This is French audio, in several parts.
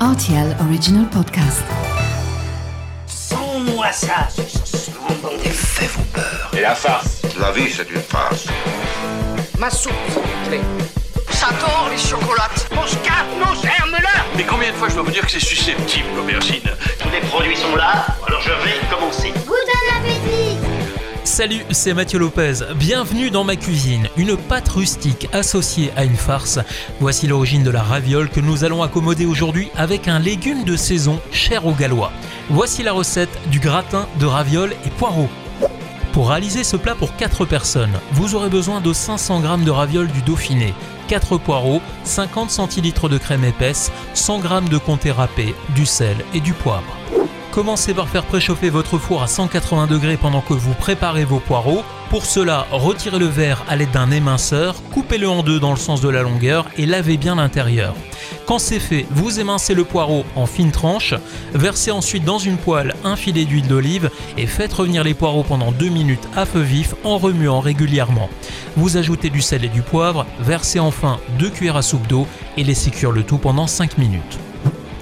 RTL Original Podcast. Sans-moi ça, Les faits vont peur. Et la farce La vie, c'est une farce. Ma soupe, s'il vous plaît. J'adore les chocolates. Mon scarpe, mon germe-là Mais combien de fois je dois vous dire que c'est susceptible, l'aubergine? Tous les produits sont là, alors je vais commencer. Salut, c'est Mathieu Lopez. Bienvenue dans ma cuisine. Une pâte rustique associée à une farce. Voici l'origine de la raviole que nous allons accommoder aujourd'hui avec un légume de saison cher aux Gallois. Voici la recette du gratin de ravioles et poireaux. Pour réaliser ce plat pour 4 personnes, vous aurez besoin de 500 g de ravioles du Dauphiné, 4 poireaux, 50 centilitres de crème épaisse, 100 g de comté râpé, du sel et du poivre. Commencez par faire préchauffer votre four à 180 degrés pendant que vous préparez vos poireaux. Pour cela, retirez le verre à l'aide d'un éminceur, coupez-le en deux dans le sens de la longueur et lavez bien l'intérieur. Quand c'est fait, vous émincez le poireau en fines tranches, versez ensuite dans une poêle un filet d'huile d'olive et faites revenir les poireaux pendant 2 minutes à feu vif en remuant régulièrement. Vous ajoutez du sel et du poivre, versez enfin 2 cuillères à soupe d'eau et laissez cuire le tout pendant 5 minutes.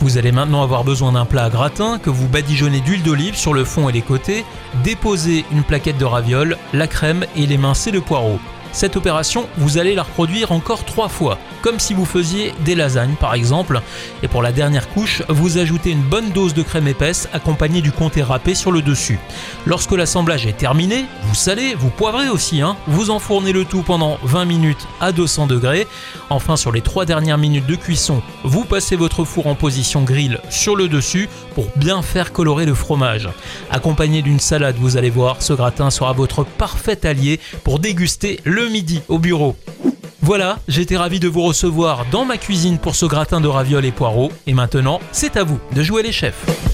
Vous allez maintenant avoir besoin d'un plat à gratin que vous badigeonnez d'huile d'olive sur le fond et les côtés, déposez une plaquette de ravioles, la crème et l'émincé de poireaux. Cette opération, vous allez la reproduire encore trois fois, comme si vous faisiez des lasagnes par exemple. Et pour la dernière couche, vous ajoutez une bonne dose de crème épaisse accompagnée du comté râpé sur le dessus. Lorsque l'assemblage est terminé, vous salez, vous poivrez aussi, hein. vous enfournez le tout pendant 20 minutes à 200 degrés. Enfin, sur les trois dernières minutes de cuisson, vous passez votre four en position grill sur le dessus pour bien faire colorer le fromage. Accompagné d'une salade, vous allez voir, ce gratin sera votre parfait allié pour déguster midi au bureau. Voilà, j'étais ravi de vous recevoir dans ma cuisine pour ce gratin de ravioles et poireaux. Et maintenant, c'est à vous de jouer les chefs.